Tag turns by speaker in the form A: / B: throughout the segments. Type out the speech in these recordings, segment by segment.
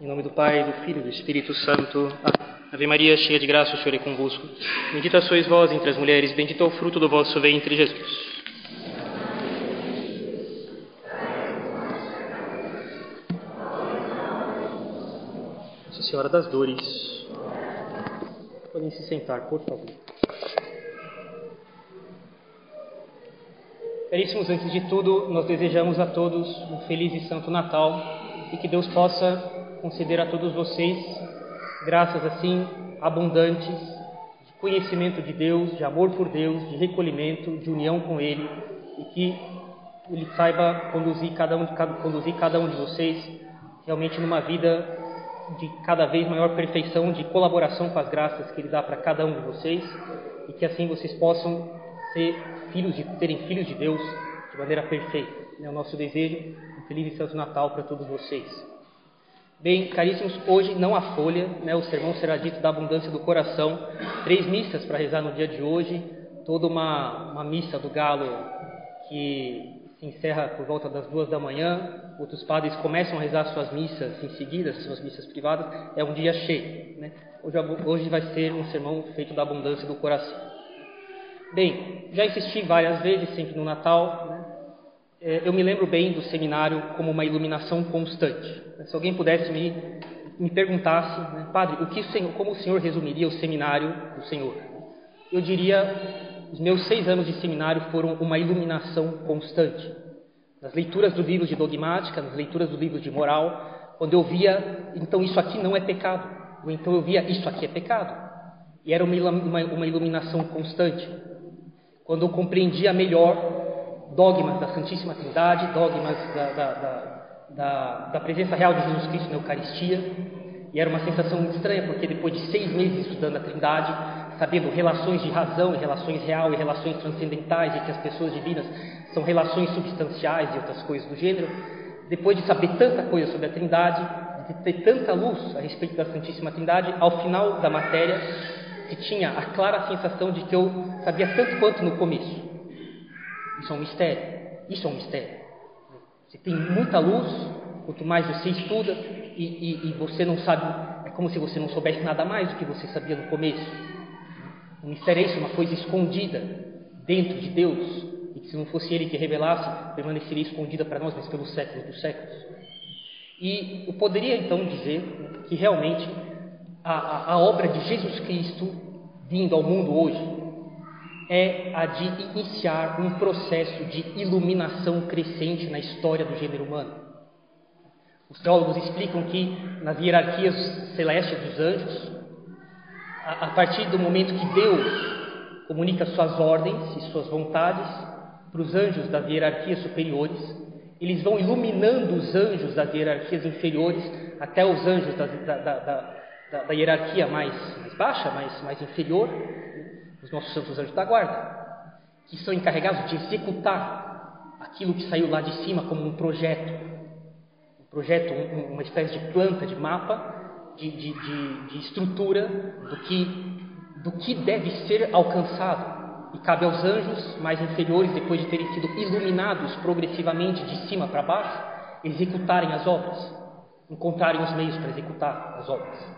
A: Em nome do Pai, do Filho e do Espírito Santo. Ave Maria, cheia de graça, o Senhor é convosco. Bendita sois vós entre as mulheres, bendito é o fruto do vosso ventre, Jesus. Nossa Senhora das Dores. Podem se sentar, por favor. Caríssimos, antes de tudo, nós desejamos a todos um feliz e santo Natal e que Deus possa conceder a todos vocês graças assim abundantes de conhecimento de Deus, de amor por Deus, de recolhimento, de união com Ele e que Ele saiba conduzir cada um conduzir cada um de vocês realmente numa vida de cada vez maior perfeição, de colaboração com as graças que Ele dá para cada um de vocês e que assim vocês possam ser filhos de terem filhos de Deus de maneira perfeita. É o nosso desejo. Um feliz e santo Natal para todos vocês. Bem, caríssimos, hoje não há folha, né? o sermão será dito da abundância do coração. Três missas para rezar no dia de hoje, toda uma, uma missa do galo que se encerra por volta das duas da manhã. Outros padres começam a rezar suas missas em seguida, suas missas privadas. É um dia cheio. Né? Hoje, hoje vai ser um sermão feito da abundância do coração. Bem, já insisti várias vezes, sempre no Natal, né? É, eu me lembro bem do seminário como uma iluminação constante. Se alguém pudesse me, me perguntasse, né, Padre, o que como o Senhor resumiria o seminário do Senhor? Eu diria, os meus seis anos de seminário foram uma iluminação constante. Nas leituras dos livros de dogmática, nas leituras dos livros de moral, quando eu via, então isso aqui não é pecado, ou então eu via, isso aqui é pecado. E era uma, uma, uma iluminação constante quando eu compreendia melhor dogmas da Santíssima Trindade, dogmas da, da, da, da, presença real de Jesus Cristo na Eucaristia. E era uma sensação muito estranha, porque depois de seis meses estudando a Trindade, sabendo relações de razão e relações real e relações transcendentais e que as pessoas divinas são relações substanciais e outras coisas do gênero, depois de saber tanta coisa sobre a Trindade, de ter tanta luz a respeito da Santíssima Trindade, ao final da matéria que tinha a clara sensação de que eu sabia tanto quanto no começo. Isso é um mistério. Isso é um mistério. Você tem muita luz, quanto mais você estuda, e, e, e você não sabe, é como se você não soubesse nada mais do que você sabia no começo. O mistério é isso, uma coisa escondida dentro de Deus, e que se não fosse Ele que revelasse, permaneceria escondida para nós, mas pelos séculos dos séculos. E eu poderia então dizer que realmente a, a, a obra de Jesus Cristo vindo ao mundo hoje é a de iniciar um processo de iluminação crescente na história do gênero humano. Os teólogos explicam que nas hierarquias celestes dos anjos, a, a partir do momento que Deus comunica suas ordens e suas vontades para os anjos das hierarquias superiores, eles vão iluminando os anjos das hierarquias inferiores até os anjos da, da, da, da, hierarquia mais, mais baixa, mais, mais inferior, os nossos santos anjos da guarda, que são encarregados de executar aquilo que saiu lá de cima como um projeto, um projeto, um, uma espécie de planta, de mapa, de, de, de, de estrutura do que, do que deve ser alcançado. E cabe aos anjos mais inferiores, depois de terem sido iluminados progressivamente de cima para baixo, executarem as obras, encontrarem os meios para executar as obras.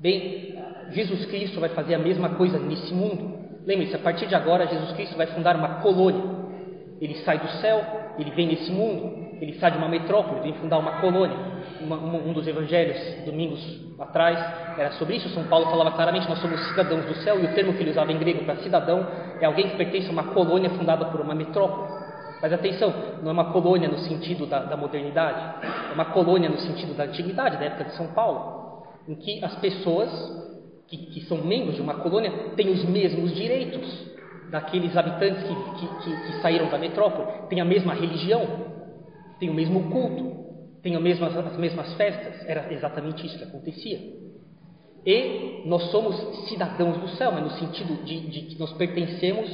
A: Bem, Jesus Cristo vai fazer a mesma coisa nesse mundo. Lembre-se, a partir de agora, Jesus Cristo vai fundar uma colônia. Ele sai do céu, ele vem nesse mundo, ele sai de uma metrópole, vem fundar uma colônia. Uma, um dos evangelhos, domingos atrás, era sobre isso. São Paulo falava claramente: nós somos cidadãos do céu, e o termo que ele usava em grego para cidadão é alguém que pertence a uma colônia fundada por uma metrópole. Mas atenção, não é uma colônia no sentido da, da modernidade, é uma colônia no sentido da antiguidade, da época de São Paulo em que as pessoas que, que são membros de uma colônia têm os mesmos direitos daqueles habitantes que, que, que, saíram da metrópole, têm a mesma religião, têm o mesmo culto, têm as mesmas, as mesmas festas. Era exatamente isso que acontecia. E nós somos cidadãos do céu, mas no sentido de, de que nós pertencemos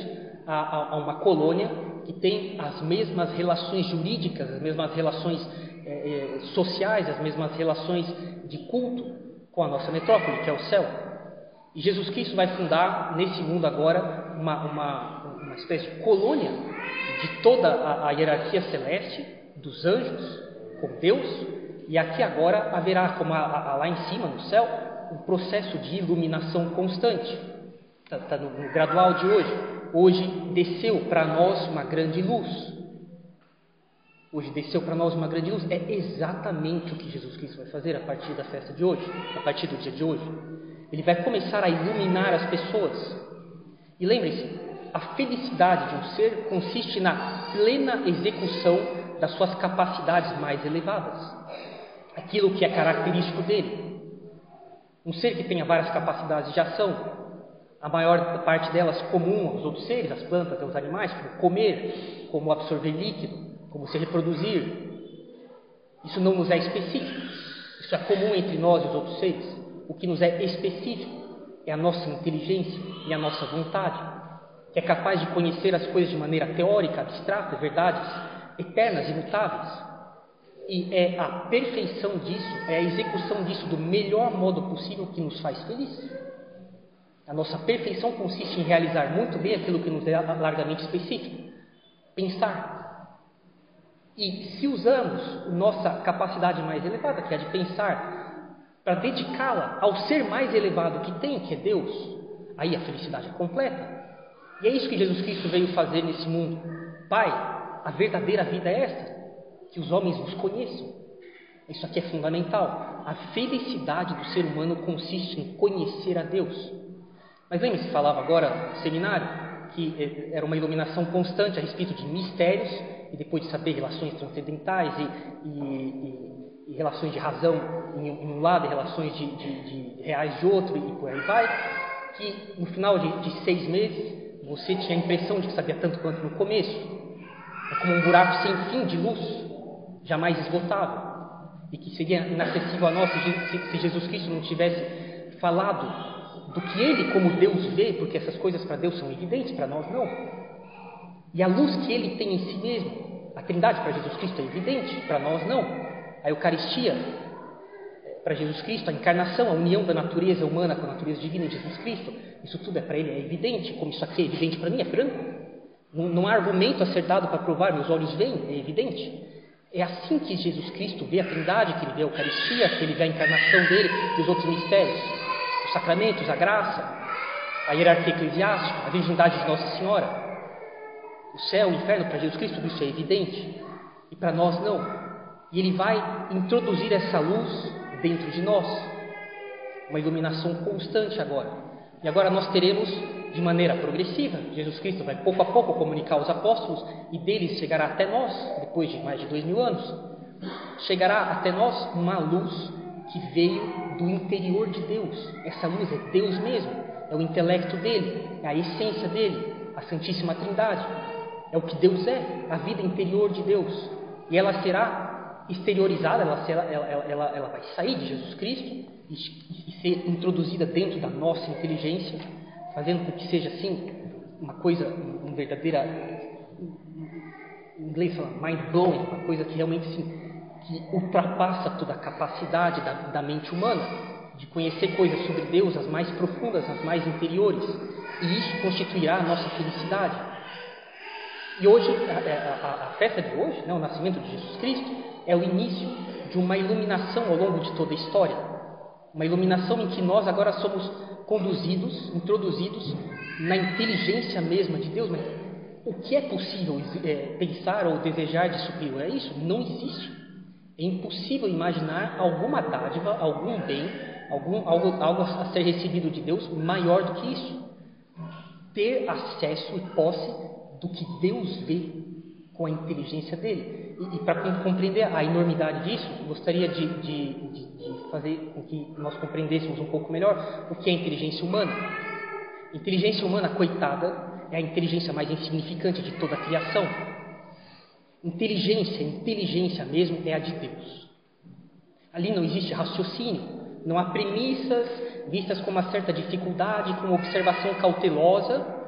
A: a, a, a, uma colônia que tem as mesmas relações jurídicas, as mesmas relações é, é, sociais, as mesmas relações de culto com a nossa metrópole, que é o céu. E Jesus Cristo vai fundar nesse mundo agora uma, uma, uma espécie de colônia de toda a, a hierarquia celeste, dos anjos, com Deus, E aqui agora haverá, como a, a, lá em cima no céu, um processo de iluminação constante. Está tá no, no gradual de hoje. Hoje desceu para nós uma grande luz. Hoje desceu para nós uma grande luz. É exatamente o que Jesus Cristo vai fazer a partir da festa de hoje, a partir do dia de hoje. Ele vai começar a iluminar as pessoas. E lembre-se, a felicidade de um ser consiste na plena execução das suas capacidades mais elevadas, aquilo que é característico dele. Um ser que tenha várias capacidades de ação, a maior parte delas comum aos outros seres, às plantas, aos animais, como comer, como absorver líquido, como se reproduzir. Isso não nos é específico. Isso é comum entre nós e os outros seres. O que nos é específico é a nossa inteligência e a nossa vontade, que é capaz de conhecer as coisas de maneira teórica, abstrata, verdades eternas, imutáveis. E é a perfeição disso, é a execução disso do melhor modo possível que nos faz felizes. A nossa perfeição consiste em realizar muito bem aquilo que nos é largamente específico. Pensar. E se usamos nossa capacidade mais elevada, que é a de pensar, para dedicá-la ao ser mais elevado que tem, que é Deus, aí a felicidade é completa. E é isso que Jesus Cristo veio fazer nesse mundo. Pai, a verdadeira vida é esta, que os homens vos conheçam. Isso aqui é fundamental. A felicidade do ser humano consiste em conhecer a Deus. Mas lembre-se, falava agora no seminário, que eh, era uma iluminação constante a respeito de mistérios, e depois de saber relações transcendentais e, e, e, e relações de razão em, um lado e relações de, de, de, reais de outro, e por aí vai, que no final de, de seis meses você tinha a impressão de que sabia tanto quanto no começo. É como um buraco sem fim de luz, jamais esgotável. E que seria inacessível a nós se Jesus Cristo não tivesse falado do que Ele, como Deus, vê, porque essas coisas para Deus são evidentes, para nós não. E a luz que Ele tem em si mesmo, a Trindade para Jesus Cristo é evidente, para nós não. A Eucaristia para Jesus Cristo, a encarnação, a união da natureza humana com a natureza divina de Jesus Cristo, isso tudo é para ele é evidente, como isso aqui é evidente para mim, é franco. Não, não há argumento a ser dado para provar, meus olhos veem, é evidente. É assim que Jesus Cristo vê a Trindade, que ele vê a Eucaristia, que ele vê a encarnação dele e os outros mistérios, os sacramentos, a graça, a hierarquia eclesiástica, a virgindade de Nossa Senhora. O céu, o inferno, para Jesus Cristo, isso é evidente. E para nós não. E ele vai introduzir essa luz dentro de nós. Uma iluminação constante agora. E agora nós teremos de maneira progressiva. Jesus Cristo vai pouco a pouco comunicar aos apóstolos e deles chegará até nós, depois de mais de dois mil anos, chegará até nós uma luz que veio do interior de Deus. Essa luz é Deus mesmo, é o intelecto dele, é a essência dele, a Santíssima Trindade. É o que Deus é, a vida interior de Deus. E ela será exteriorizada, ela, ela, ela, ela, vai sair de Jesus Cristo e, e ser introduzida dentro da nossa inteligência, fazendo com que seja assim uma coisa, uma verdadeira, em inglês fala mind blowing, uma coisa que realmente assim, que ultrapassa toda a capacidade da, da mente humana de conhecer coisas sobre Deus, as mais profundas, as mais interiores, e isso constituirá a nossa felicidade. E hoje, a, a, a festa de hoje, né, o nascimento de Jesus Cristo, é o início de uma iluminação ao longo de toda a história. Uma iluminação em que nós agora somos conduzidos, introduzidos na inteligência mesma de Deus. Mas o que é possível é, pensar ou desejar de superior a isso? Não existe. É impossível imaginar alguma dádiva, algum bem, algum, algo, algo a ser recebido de Deus maior do que isso. Ter acesso e posse do que Deus vê com a inteligência dele. E, e para compreender a enormidade disso, gostaria de, de, de, de, fazer com que nós compreendêssemos um pouco melhor o que é inteligência humana. Inteligência humana, coitada, é a inteligência mais insignificante de toda a criação. Inteligência, inteligência mesmo, é a de Deus. Ali não existe raciocínio, não há premissas vistas com uma certa dificuldade, com observação cautelosa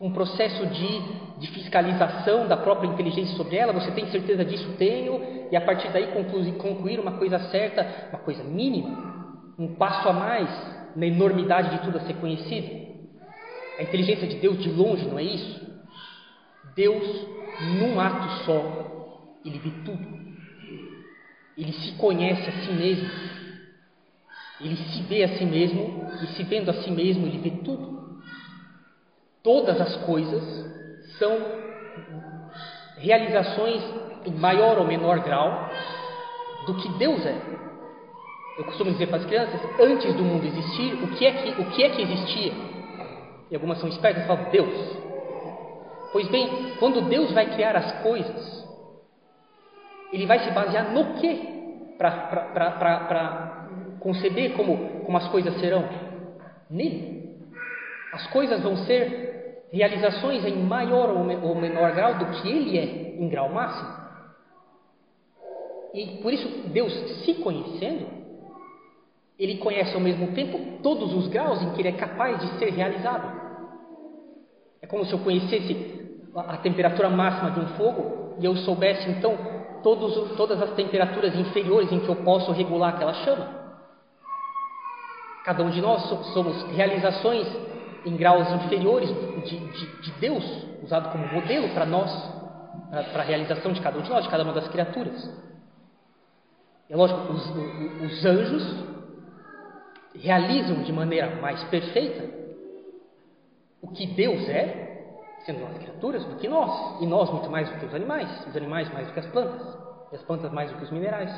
A: com um processo de, de fiscalização da própria inteligência sobre ela, você tem certeza disso? Tenho, e a partir daí concluir, concluir uma coisa certa, uma coisa mínima, um passo a mais na enormidade de tudo a ser conhecido. A inteligência de Deus de longe não é isso? Deus, num ato só, ele vê tudo. ele se conhece a si mesmo. Ele se vê a si mesmo e se vendo a si mesmo, ele vê tudo. Todas as coisas são realizações em maior ou menor grau do que Deus é. Eu costumo dizer para as crianças, antes do mundo existir, o que é que, o que, é que existia? E algumas são espertas e falam, Deus. Pois bem, quando Deus vai criar as coisas, Ele vai se basear no que para conceber como, como as coisas serão? Nele. As coisas vão ser realizações em maior ou menor grau do que Ele é, em grau máximo. E por isso, Deus se conhecendo, Ele conhece ao mesmo tempo todos os graus em que Ele é capaz de ser realizado. É como se eu conhecesse a temperatura máxima de um fogo e eu soubesse então todos, todas as temperaturas inferiores em que eu posso regular aquela chama. Cada um de nós somos realizações em graus inferiores de, de, de Deus, usado como modelo para nós, para a realização de cada um de nós, de cada uma das criaturas. É lógico, os, os anjos realizam de maneira mais perfeita o que Deus é, sendo as criaturas, do que nós, e nós muito mais do que os animais, os animais mais do que as plantas, e as plantas mais do que os minerais.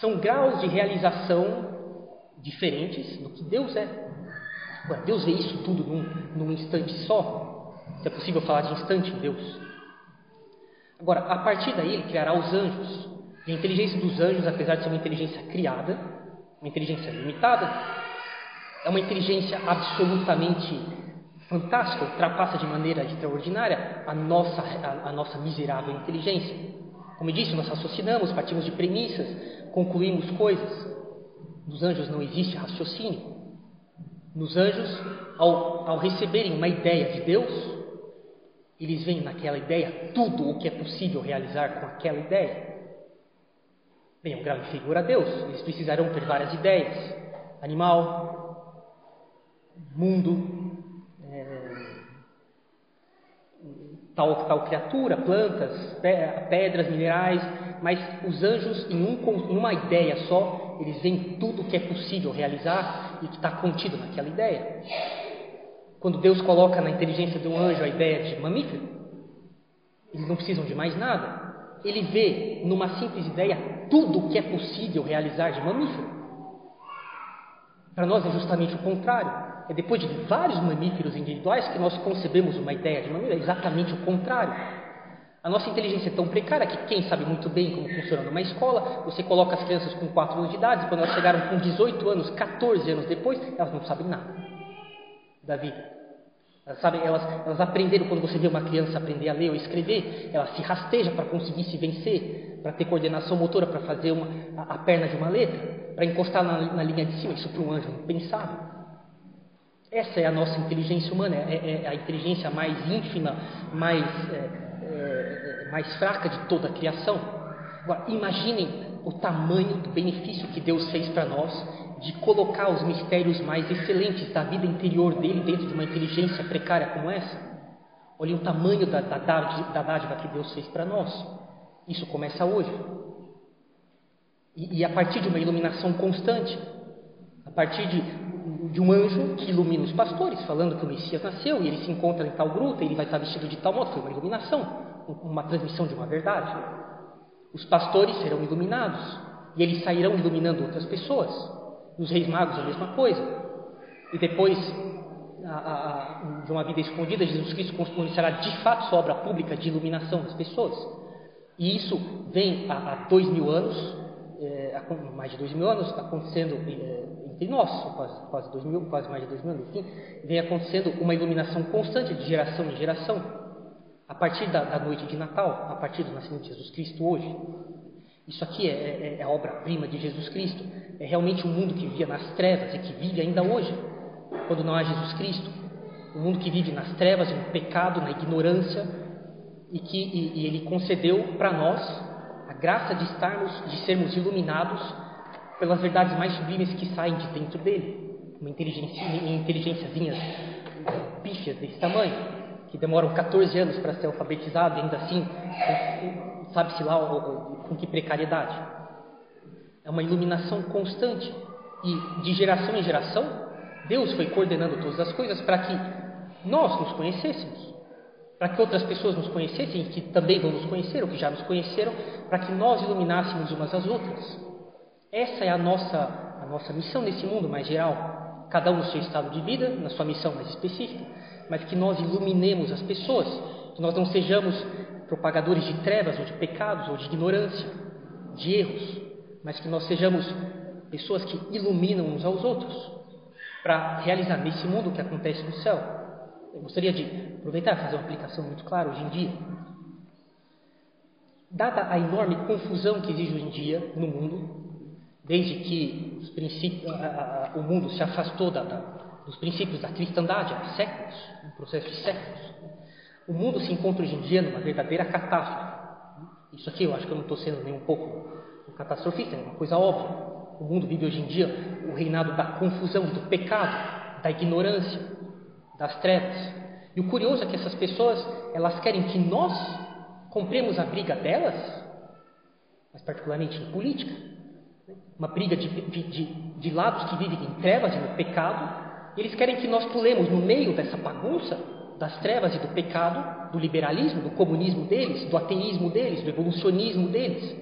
A: São graus de realização diferentes do que Deus é. Agora, Deus vê isso tudo num, num instante só. Se é possível falar de instante em Deus. Agora, a partir daí, Ele criará os anjos e a inteligência dos anjos, apesar de ser uma inteligência criada, uma inteligência limitada, é uma inteligência absolutamente fantástica, ultrapassa de maneira extraordinária a nossa, a, a nossa miserável inteligência. Como eu disse, nós raciocinamos, partimos de premissas, concluímos coisas. Nos anjos não existe raciocínio. Nos anjos, ao, ao receberem uma ideia de Deus, eles veem naquela ideia tudo o que é possível realizar com aquela ideia. Bem, um grau inferior a Deus. Eles precisarão ter várias ideias: animal, mundo, é, tal, tal criatura, plantas, pedras, minerais. Mas os anjos, em, um, em uma ideia só, eles veem tudo o que é possível realizar e que está contido naquela ideia. Quando Deus coloca na inteligência de um anjo a ideia de mamífero, eles não precisam de mais nada. Ele vê numa simples ideia tudo o que é possível realizar de mamífero. Para nós é justamente o contrário. É depois de vários mamíferos individuais que nós concebemos uma ideia de mamífero, é exatamente o contrário. A nossa inteligência é tão precária que quem sabe muito bem como funciona numa escola, você coloca as crianças com 4 anos de idade, quando elas chegaram com 18 anos, 14 anos depois, elas não sabem nada da vida. Elas, sabem, elas, elas aprenderam, quando você vê uma criança aprender a ler ou escrever, ela se rasteja para conseguir se vencer, para ter coordenação motora, para fazer uma, a, a, perna de uma letra, para encostar na, na, linha de cima. Isso para um anjo pensava. Essa é a nossa inteligência humana, é, é a inteligência mais ínfima, mais, é, é, mais fraca de toda a criação. Agora, imaginem o tamanho do benefício que Deus fez para nós de colocar os mistérios mais excelentes da vida interior dele dentro de uma inteligência precária como essa. Olhem o tamanho da, da, da dádiva que Deus fez para nós. Isso começa hoje. E, e, a partir de uma iluminação constante, a partir de, de um anjo que ilumina os pastores, falando que o Messias nasceu e ele se encontra em tal gruta, e ele vai estar vestido de tal modo, foi uma iluminação, uma transmissão de uma verdade. Os pastores serão iluminados e eles sairão iluminando outras pessoas. Nos reis magos a mesma coisa. E depois a, a, de uma vida escondida, Jesus Cristo começará de fato sua obra pública de iluminação das pessoas. E isso vem há dois mil anos, é, mais de dois mil anos, acontecendo é, entre nós, quase, quase dois mil, quase mais de dois mil anos, enfim, vem acontecendo uma iluminação constante de geração em geração, a partir da, da noite de Natal, a partir do nascimento de Jesus Cristo hoje. Isso aqui é, é, é a obra-prima de Jesus Cristo. É realmente um mundo que vivia nas trevas e que vive ainda hoje, quando não há Jesus Cristo. Um mundo que vive nas trevas, no pecado, na ignorância, e que e, e Ele concedeu para nós a graça de estarmos, de sermos iluminados pelas verdades mais sublimes que saem de dentro dele. Uma inteligência, inteligênciazinhas pífias desse tamanho, que demoram 14 anos para ser alfabetizado e ainda assim sabe-se lá com que precariedade. é uma iluminação constante. E de geração em geração, Deus foi coordenando todas as coisas para que nós nos conhecêssemos, para que outras pessoas nos conhecessem que também vão nos conhecer, ou que já nos conheceram, para que nós iluminássemos umas às outras. Essa é a nossa, a nossa missão nesse mundo mais geral, cada um no seu estado de vida, na sua missão mais específica, mas que nós iluminemos as pessoas, que nós não sejamos propagadores de trevas ou de pecados ou de ignorância, de erros, mas que nós sejamos pessoas que iluminam uns aos outros para realizar nesse mundo o que acontece no céu. Eu gostaria de aproveitar e fazer uma aplicação muito clara hoje em dia. Dada a enorme confusão que existe hoje em dia no mundo, desde que a, a, o mundo se afastou da, da, dos princípios da cristandade há séculos, um processo de séculos, o mundo se encontra hoje em dia numa verdadeira catástrofe. Isso aqui eu acho que eu não estou sendo nem um pouco um catastrofista, é uma coisa óbvia. O mundo vive hoje em dia o reinado da confusão, do pecado, da ignorância, das trevas. E o curioso é que essas pessoas, elas querem que nós compremos a briga delas, mas particularmente em política, uma briga de, de, de, lados que vivem em trevas e no pecado, e eles querem que nós pulemos no meio dessa bagunça das trevas e do pecado, do liberalismo, do comunismo deles, do ateísmo deles, do evolucionismo deles.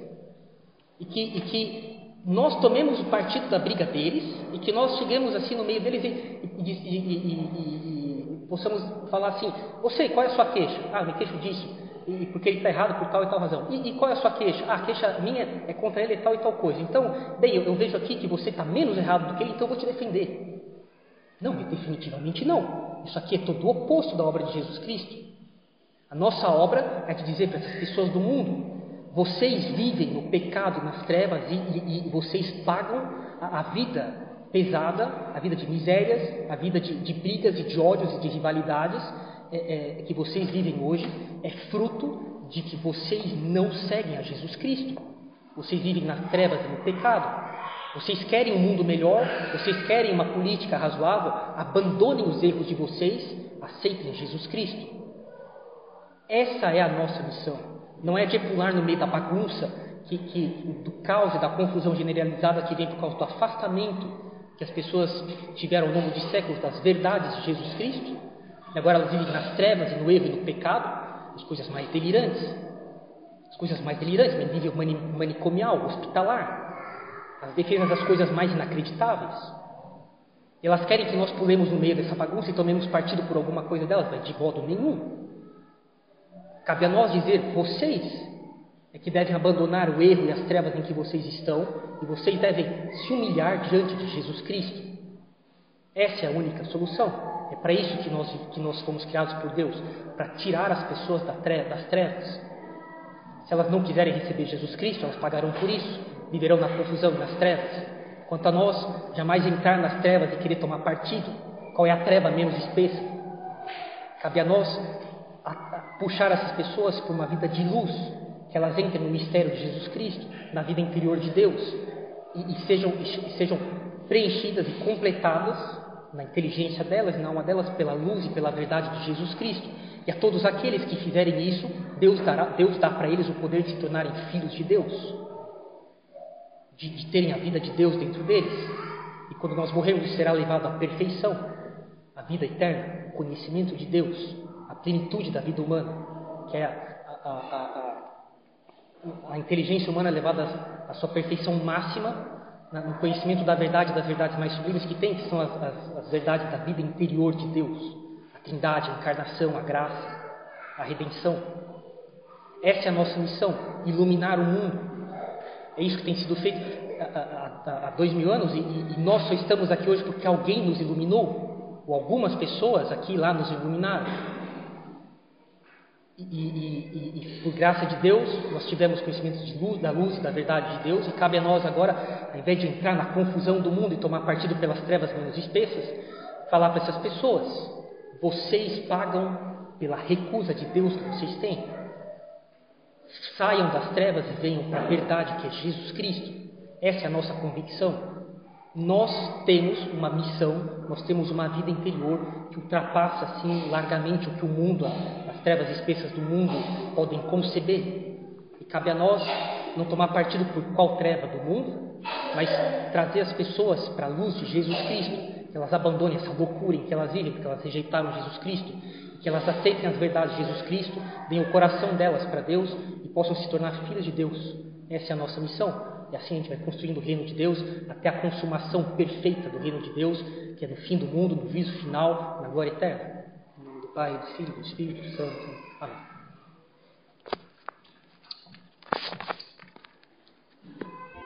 A: E que, e que nós tomemos o partido da briga deles e que nós cheguemos assim no meio deles e, e, e, e possamos falar assim: Você, qual é a sua queixa? Ah, me queixo disso. E porque ele está errado por tal e tal razão. E, qual é a sua queixa? Ah, a queixa minha é contra ele e tal e tal coisa. Então, bem, eu, eu vejo aqui que você está menos errado do que ele, então eu vou te defender. Não, definitivamente não. Isso aqui é todo o oposto da obra de Jesus Cristo. A nossa obra é de dizer para essas pessoas do mundo: vocês vivem no pecado e nas trevas e, e, e vocês pagam a, a, vida pesada, a vida de misérias, a vida de, de brigas e de ódios e de rivalidades é, é, que vocês vivem hoje é fruto de que vocês não seguem a Jesus Cristo. Vocês vivem nas trevas e no pecado. Vocês querem um mundo melhor? Vocês querem uma política razoável? Abandonem os erros de vocês, aceitem Jesus Cristo. Essa é a nossa missão. Não é de pular no meio da bagunça, que, que, do caos e da confusão generalizada que vem por causa do afastamento que as pessoas tiveram ao longo de séculos das verdades de Jesus Cristo. E agora elas vivem nas trevas e no erro e no pecado, as coisas mais delirantes. As coisas mais delirantes, nível manicomial, hospitalar as defesas das coisas mais inacreditáveis. Elas querem que nós pulemos no meio dessa bagunça e tomemos partido por alguma coisa delas, mas de modo nenhum. Cabe a nós dizer: vocês é que devem abandonar o erro e as trevas em que vocês estão, e vocês devem se humilhar diante de Jesus Cristo. Essa é a única solução. É para isso que nós, que nós fomos criados por Deus para tirar as pessoas das trevas. Se elas não quiserem receber Jesus Cristo, elas pagarão por isso viverão na confusão, nas trevas. Quanto a nós, jamais entrar nas trevas e querer tomar partido. Qual é a treva menos espessa? Cabe a nós a, a puxar essas pessoas por uma vida de luz, que elas entrem no mistério de Jesus Cristo, na vida interior de Deus, e, e sejam, e sejam preenchidas e completadas na inteligência delas na alma delas pela luz e pela verdade de Jesus Cristo. E a todos aqueles que fizerem isso, Deus, dará, Deus dá para eles o poder de se tornarem filhos de Deus de, de terem a vida de Deus dentro deles. E quando nós morrermos, será levado à perfeição, a vida eterna, o conhecimento de Deus, a plenitude da vida humana, que é a, a, a, a inteligência humana levada à sua perfeição máxima no conhecimento da verdade, das verdades mais sublimes que tem, que são as, as, as verdades da vida interior de Deus, a trindade, a encarnação, a graça, a redenção. Essa é a nossa missão, iluminar o mundo é isso que tem sido feito há, dois mil anos e, e, nós só estamos aqui hoje porque alguém nos iluminou, ou algumas pessoas aqui lá nos iluminaram. E, e, e, por graça de Deus, nós tivemos conhecimento luz, da luz e da verdade de Deus, e cabe a nós agora, ao invés de entrar na confusão do mundo e tomar partido pelas trevas menos espessas, falar para essas pessoas: vocês pagam pela recusa de Deus que vocês têm. Saiam das trevas e venham para a verdade que é Jesus Cristo. Essa é a nossa convicção. Nós temos uma missão, nós temos uma vida interior que ultrapassa assim largamente o que o mundo, as trevas espessas do mundo podem conceber. E cabe a nós não tomar partido por qual treva do mundo, mas trazer as pessoas para a luz de Jesus Cristo, que elas abandonem essa loucura em que elas vivem, porque elas rejeitaram Jesus Cristo, que elas aceitem as verdades de Jesus Cristo, deem o coração delas para Deus e possam se tornar filhas de Deus. Essa é a nossa missão e assim a gente vai construindo o reino de Deus até a consumação perfeita do reino de Deus, que é no fim do mundo, no viso final, na glória eterna. Em nome do Pai, do Filho e do Espírito Santo. Amém.